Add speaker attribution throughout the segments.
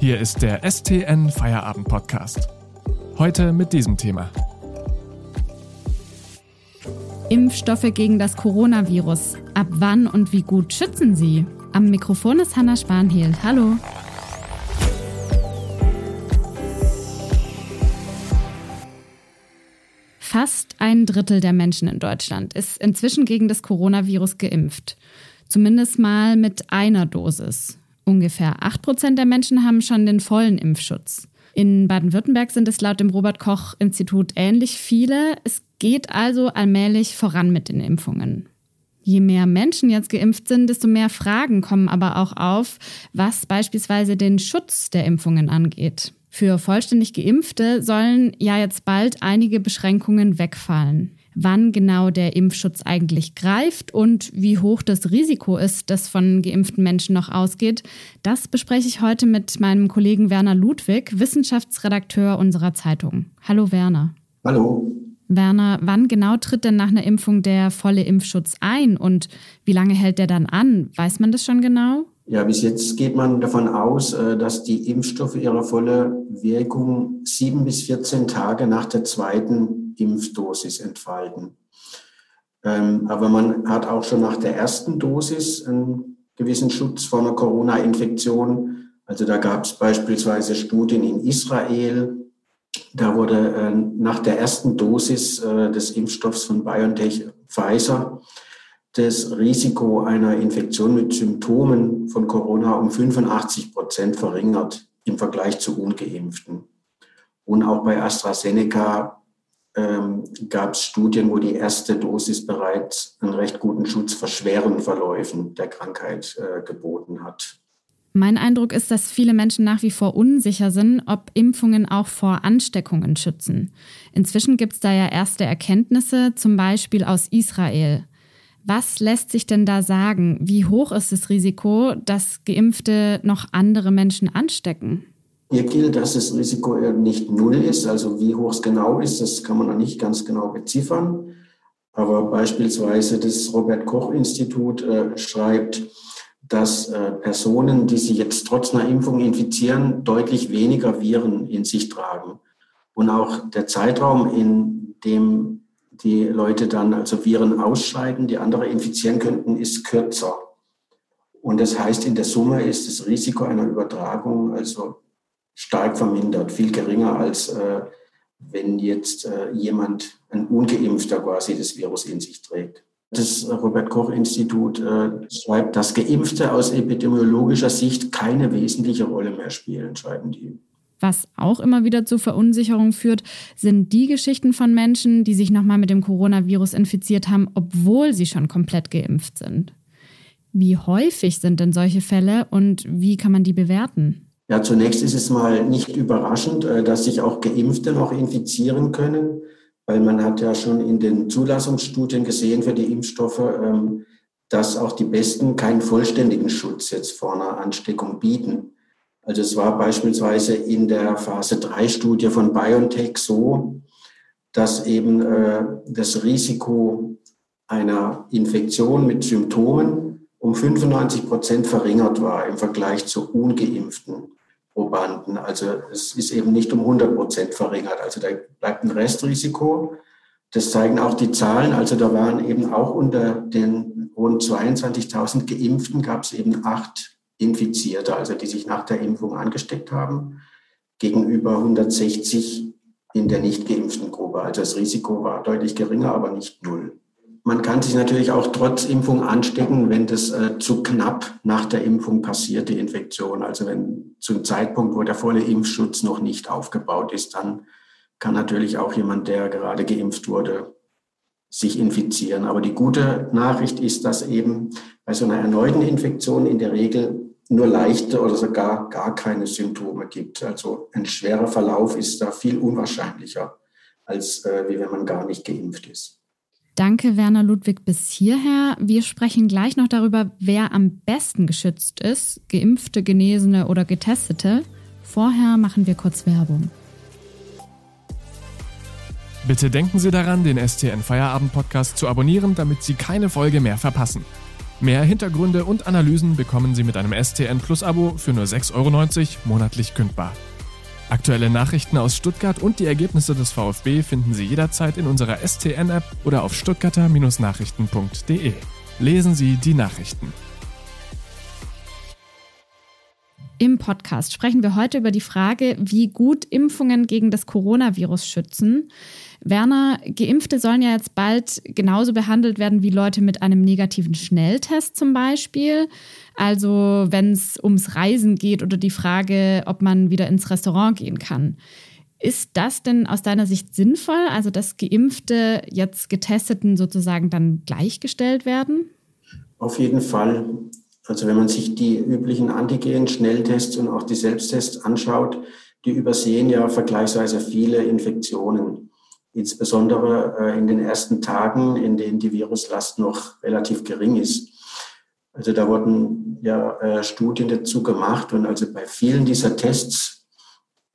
Speaker 1: Hier ist der STN Feierabend Podcast. Heute mit diesem Thema.
Speaker 2: Impfstoffe gegen das Coronavirus. Ab wann und wie gut schützen sie? Am Mikrofon ist Hanna Spanhiel. Hallo. Fast ein Drittel der Menschen in Deutschland ist inzwischen gegen das Coronavirus geimpft. Zumindest mal mit einer Dosis. Ungefähr 8 Prozent der Menschen haben schon den vollen Impfschutz. In Baden-Württemberg sind es laut dem Robert Koch Institut ähnlich viele. Es geht also allmählich voran mit den Impfungen. Je mehr Menschen jetzt geimpft sind, desto mehr Fragen kommen aber auch auf, was beispielsweise den Schutz der Impfungen angeht. Für vollständig geimpfte sollen ja jetzt bald einige Beschränkungen wegfallen wann genau der Impfschutz eigentlich greift und wie hoch das Risiko ist, das von geimpften Menschen noch ausgeht, das bespreche ich heute mit meinem Kollegen Werner Ludwig, Wissenschaftsredakteur unserer Zeitung. Hallo Werner.
Speaker 3: Hallo.
Speaker 2: Werner, wann genau tritt denn nach einer Impfung der volle Impfschutz ein und wie lange hält der dann an? Weiß man das schon genau?
Speaker 3: Ja, bis jetzt geht man davon aus, äh, dass die Impfstoffe ihre volle Wirkung sieben bis 14 Tage nach der zweiten Impfdosis entfalten. Ähm, aber man hat auch schon nach der ersten Dosis einen gewissen Schutz vor einer Corona-Infektion. Also da gab es beispielsweise Studien in Israel. Da wurde äh, nach der ersten Dosis äh, des Impfstoffs von BioNTech Pfizer das Risiko einer Infektion mit Symptomen von Corona um 85 Prozent verringert im Vergleich zu ungeimpften. Und auch bei AstraZeneca ähm, gab es Studien, wo die erste Dosis bereits einen recht guten Schutz vor schweren Verläufen der Krankheit äh, geboten hat.
Speaker 2: Mein Eindruck ist, dass viele Menschen nach wie vor unsicher sind, ob Impfungen auch vor Ansteckungen schützen. Inzwischen gibt es da ja erste Erkenntnisse, zum Beispiel aus Israel. Was lässt sich denn da sagen? Wie hoch ist das Risiko, dass Geimpfte noch andere Menschen anstecken?
Speaker 3: Hier gilt, dass das Risiko nicht null ist. Also wie hoch es genau ist, das kann man noch nicht ganz genau beziffern. Aber beispielsweise das Robert Koch Institut äh, schreibt, dass äh, Personen, die sich jetzt trotz einer Impfung infizieren, deutlich weniger Viren in sich tragen. Und auch der Zeitraum, in dem die Leute dann also Viren ausscheiden, die andere infizieren könnten, ist kürzer. Und das heißt, in der Summe ist das Risiko einer Übertragung also stark vermindert, viel geringer als äh, wenn jetzt äh, jemand, ein ungeimpfter quasi das Virus in sich trägt. Das Robert Koch Institut äh, schreibt, dass Geimpfte aus epidemiologischer Sicht keine wesentliche Rolle mehr spielen, schreiben die.
Speaker 2: Was auch immer wieder zu Verunsicherung führt, sind die Geschichten von Menschen, die sich nochmal mit dem Coronavirus infiziert haben, obwohl sie schon komplett geimpft sind. Wie häufig sind denn solche Fälle und wie kann man die bewerten?
Speaker 3: Ja, zunächst ist es mal nicht überraschend, äh, dass sich auch Geimpfte noch infizieren können, weil man hat ja schon in den Zulassungsstudien gesehen für die Impfstoffe, ähm, dass auch die besten keinen vollständigen Schutz jetzt vor einer Ansteckung bieten. Also es war beispielsweise in der Phase 3 Studie von BioNTech so, dass eben äh, das Risiko einer Infektion mit Symptomen um 95 Prozent verringert war im Vergleich zu ungeimpften Probanden. Also es ist eben nicht um 100 Prozent verringert. Also da bleibt ein Restrisiko. Das zeigen auch die Zahlen. Also da waren eben auch unter den rund 22.000 Geimpften gab es eben acht Infizierte, also die sich nach der Impfung angesteckt haben, gegenüber 160 in der nicht geimpften Gruppe. Also das Risiko war deutlich geringer, aber nicht null. Man kann sich natürlich auch trotz Impfung anstecken, wenn das äh, zu knapp nach der Impfung passiert, die Infektion. Also wenn zum Zeitpunkt, wo der volle Impfschutz noch nicht aufgebaut ist, dann kann natürlich auch jemand, der gerade geimpft wurde, sich infizieren. Aber die gute Nachricht ist, dass eben bei so einer erneuten Infektion in der Regel nur leichte oder sogar gar keine Symptome gibt. Also ein schwerer Verlauf ist da viel unwahrscheinlicher, als äh, wie wenn man gar nicht geimpft ist.
Speaker 2: Danke, Werner Ludwig, bis hierher. Wir sprechen gleich noch darüber, wer am besten geschützt ist, geimpfte, genesene oder getestete. Vorher machen wir kurz Werbung.
Speaker 1: Bitte denken Sie daran, den STN Feierabend Podcast zu abonnieren, damit Sie keine Folge mehr verpassen. Mehr Hintergründe und Analysen bekommen Sie mit einem STN Plus Abo für nur 6,90 Euro monatlich kündbar. Aktuelle Nachrichten aus Stuttgart und die Ergebnisse des VfB finden Sie jederzeit in unserer STN-App oder auf stuttgarter-nachrichten.de. Lesen Sie die Nachrichten.
Speaker 2: Im Podcast sprechen wir heute über die Frage, wie gut Impfungen gegen das Coronavirus schützen. Werner, Geimpfte sollen ja jetzt bald genauso behandelt werden wie Leute mit einem negativen Schnelltest zum Beispiel. Also wenn es ums Reisen geht oder die Frage, ob man wieder ins Restaurant gehen kann. Ist das denn aus deiner Sicht sinnvoll, also dass Geimpfte jetzt Getesteten sozusagen dann gleichgestellt werden?
Speaker 3: Auf jeden Fall. Also wenn man sich die üblichen Antigen-Schnelltests und auch die Selbsttests anschaut, die übersehen ja vergleichsweise viele Infektionen. Insbesondere äh, in den ersten Tagen, in denen die Viruslast noch relativ gering ist. Also da wurden ja äh, Studien dazu gemacht und also bei vielen dieser Tests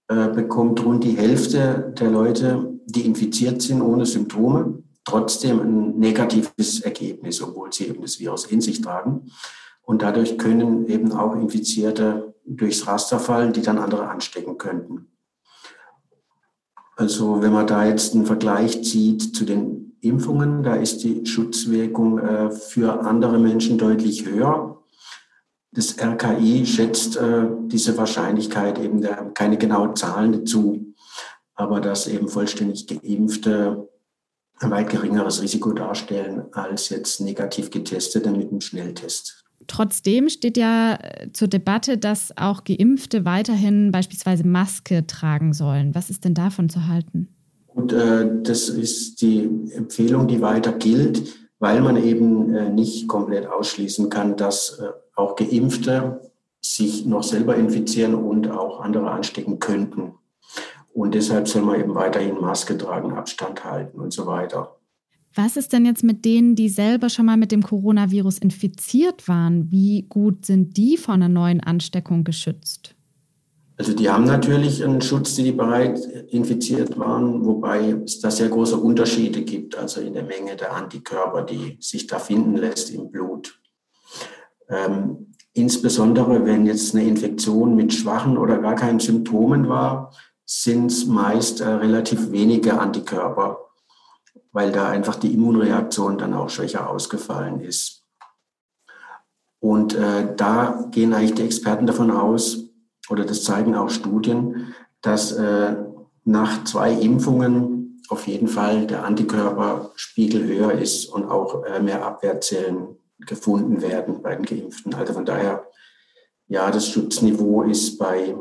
Speaker 3: äh, bekommt rund die Hälfte der Leute, die infiziert sind ohne Symptome, trotzdem ein negatives Ergebnis, obwohl sie eben das Virus in sich tragen. Und dadurch können eben auch Infizierte durchs Raster fallen, die dann andere anstecken könnten. Also wenn man da jetzt einen Vergleich zieht zu den Impfungen, da ist die Schutzwirkung äh, für andere Menschen deutlich höher. Das RKI schätzt äh, diese Wahrscheinlichkeit eben der, keine genauen Zahlen dazu, aber dass eben vollständig Geimpfte ein weit geringeres Risiko darstellen als jetzt negativ Getestete mit einem Schnelltest.
Speaker 2: Trotzdem steht ja äh, zur Debatte, dass auch Geimpfte weiterhin beispielsweise Maske tragen sollen. Was ist denn davon zu halten?
Speaker 3: Und äh, das ist die Empfehlung, die weiter gilt, weil man eben äh, nicht komplett ausschließen kann, dass äh, auch Geimpfte sich noch selber infizieren und auch andere anstecken könnten. Und deshalb soll man eben weiterhin Maske tragen, Abstand halten und so weiter.
Speaker 2: Was ist denn jetzt mit denen, die selber schon mal mit dem Coronavirus infiziert waren? Wie gut sind die vor einer neuen Ansteckung geschützt?
Speaker 3: Also die haben natürlich einen Schutz, die, die bereits infiziert waren, wobei es da sehr große Unterschiede gibt, also in der Menge der Antikörper, die sich da finden lässt im Blut. Ähm, insbesondere wenn jetzt eine Infektion mit schwachen oder gar keinen Symptomen war, sind es meist äh, relativ wenige Antikörper weil da einfach die Immunreaktion dann auch schwächer ausgefallen ist. Und äh, da gehen eigentlich die Experten davon aus, oder das zeigen auch Studien, dass äh, nach zwei Impfungen auf jeden Fall der Antikörperspiegel höher ist und auch äh, mehr Abwehrzellen gefunden werden bei den Geimpften. Also von daher, ja, das Schutzniveau ist bei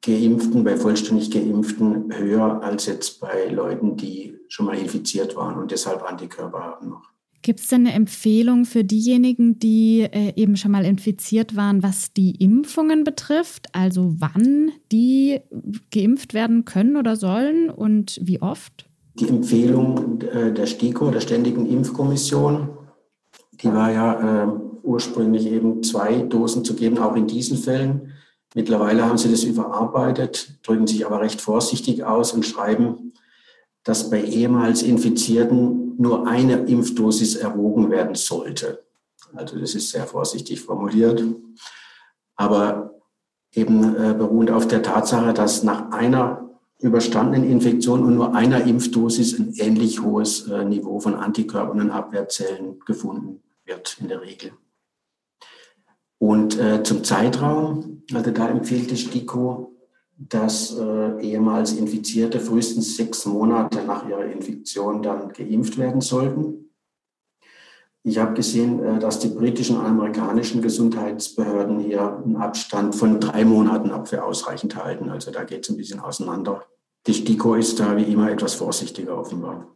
Speaker 3: Geimpften, bei vollständig Geimpften höher als jetzt bei Leuten, die schon mal infiziert waren und deshalb Antikörper haben noch.
Speaker 2: Gibt es denn eine Empfehlung für diejenigen, die äh, eben schon mal infiziert waren, was die Impfungen betrifft? Also wann die geimpft werden können oder sollen und wie oft?
Speaker 3: Die Empfehlung äh, der STIKO, der Ständigen Impfkommission, die war ja äh, ursprünglich eben zwei Dosen zu geben, auch in diesen Fällen. Mittlerweile haben sie das überarbeitet, drücken sich aber recht vorsichtig aus und schreiben, dass bei ehemals Infizierten nur eine Impfdosis erwogen werden sollte. Also das ist sehr vorsichtig formuliert. Aber eben äh, beruhend auf der Tatsache, dass nach einer überstandenen Infektion und nur einer Impfdosis ein ähnlich hohes äh, Niveau von Antikörpern und Abwehrzellen gefunden wird in der Regel. Und äh, zum Zeitraum, also da empfiehlt die STIKO, dass äh, ehemals Infizierte frühestens sechs Monate nach ihrer Infektion dann geimpft werden sollten. Ich habe gesehen, äh, dass die britischen und amerikanischen Gesundheitsbehörden hier einen Abstand von drei Monaten ab für ausreichend halten. Also da geht es ein bisschen auseinander. Die STIKO ist da wie immer etwas vorsichtiger offenbar.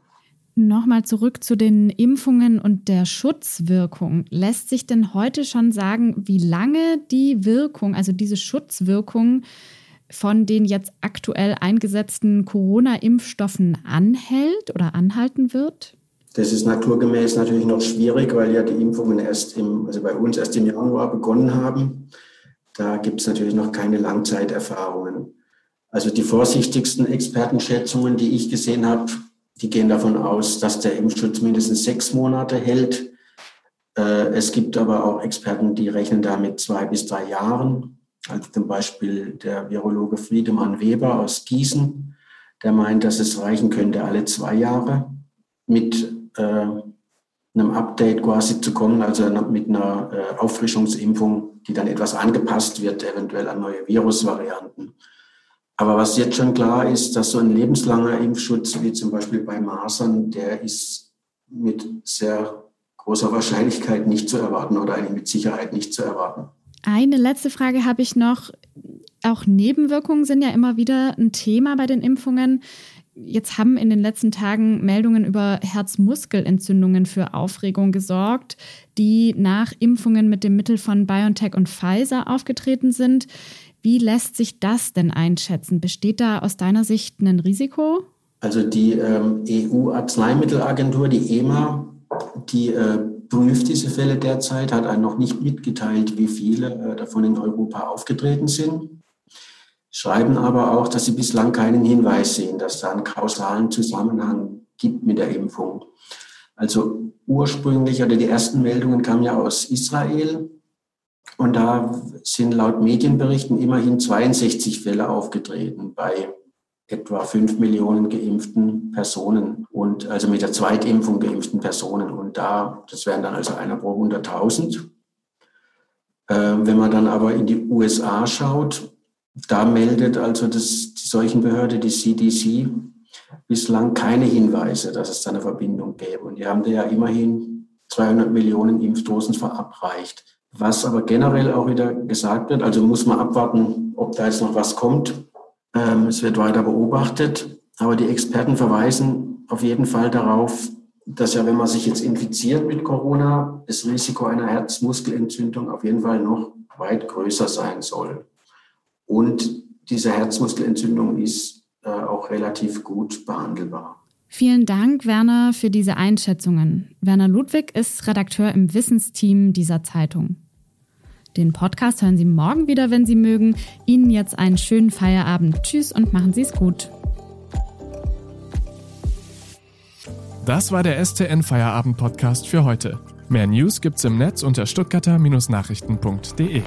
Speaker 2: Nochmal zurück zu den Impfungen und der Schutzwirkung. Lässt sich denn heute schon sagen, wie lange die Wirkung, also diese Schutzwirkung von den jetzt aktuell eingesetzten Corona-Impfstoffen anhält oder anhalten wird?
Speaker 3: Das ist naturgemäß natürlich noch schwierig, weil ja die Impfungen erst im, also bei uns erst im Januar begonnen haben. Da gibt es natürlich noch keine Langzeiterfahrungen. Also die vorsichtigsten Expertenschätzungen, die ich gesehen habe, die gehen davon aus, dass der Impfschutz mindestens sechs Monate hält. Äh, es gibt aber auch Experten, die rechnen da mit zwei bis drei Jahren. Also zum Beispiel der Virologe Friedemann Weber aus Gießen, der meint, dass es reichen könnte, alle zwei Jahre mit äh, einem Update quasi zu kommen, also mit einer äh, Auffrischungsimpfung, die dann etwas angepasst wird, eventuell an neue Virusvarianten. Aber was jetzt schon klar ist, dass so ein lebenslanger Impfschutz, wie zum Beispiel bei Masern, der ist mit sehr großer Wahrscheinlichkeit nicht zu erwarten oder eigentlich mit Sicherheit nicht zu erwarten.
Speaker 2: Eine letzte Frage habe ich noch. Auch Nebenwirkungen sind ja immer wieder ein Thema bei den Impfungen. Jetzt haben in den letzten Tagen Meldungen über Herzmuskelentzündungen für Aufregung gesorgt, die nach Impfungen mit dem Mittel von BioNTech und Pfizer aufgetreten sind. Wie lässt sich das denn einschätzen? Besteht da aus deiner Sicht ein Risiko?
Speaker 3: Also die ähm, EU-Arzneimittelagentur, die EMA, die äh, prüft diese Fälle derzeit, hat einen noch nicht mitgeteilt, wie viele äh, davon in Europa aufgetreten sind, schreiben aber auch, dass sie bislang keinen Hinweis sehen, dass da einen kausalen Zusammenhang gibt mit der Impfung. Also ursprünglich oder die ersten Meldungen kamen ja aus Israel und da sind laut Medienberichten immerhin 62 Fälle aufgetreten bei etwa fünf Millionen geimpften Personen und also mit der Zweitimpfung geimpften Personen. Und da, das wären dann also einer pro 100.000. Äh, wenn man dann aber in die USA schaut, da meldet also das, die Seuchenbehörde, die CDC, bislang keine Hinweise, dass es da eine Verbindung gäbe. Und die haben da ja immerhin 200 Millionen Impfdosen verabreicht. Was aber generell auch wieder gesagt wird, also muss man abwarten, ob da jetzt noch was kommt. Ähm, es wird weiter beobachtet, aber die Experten verweisen auf jeden Fall darauf, dass ja, wenn man sich jetzt infiziert mit Corona, das Risiko einer Herzmuskelentzündung auf jeden Fall noch weit größer sein soll. Und diese Herzmuskelentzündung ist äh, auch relativ gut behandelbar.
Speaker 2: Vielen Dank, Werner, für diese Einschätzungen. Werner Ludwig ist Redakteur im Wissensteam dieser Zeitung. Den Podcast hören Sie morgen wieder, wenn Sie mögen. Ihnen jetzt einen schönen Feierabend. Tschüss und machen Sie es gut.
Speaker 1: Das war der STN Feierabend Podcast für heute. Mehr News gibt's im Netz unter stuttgarter-nachrichten.de.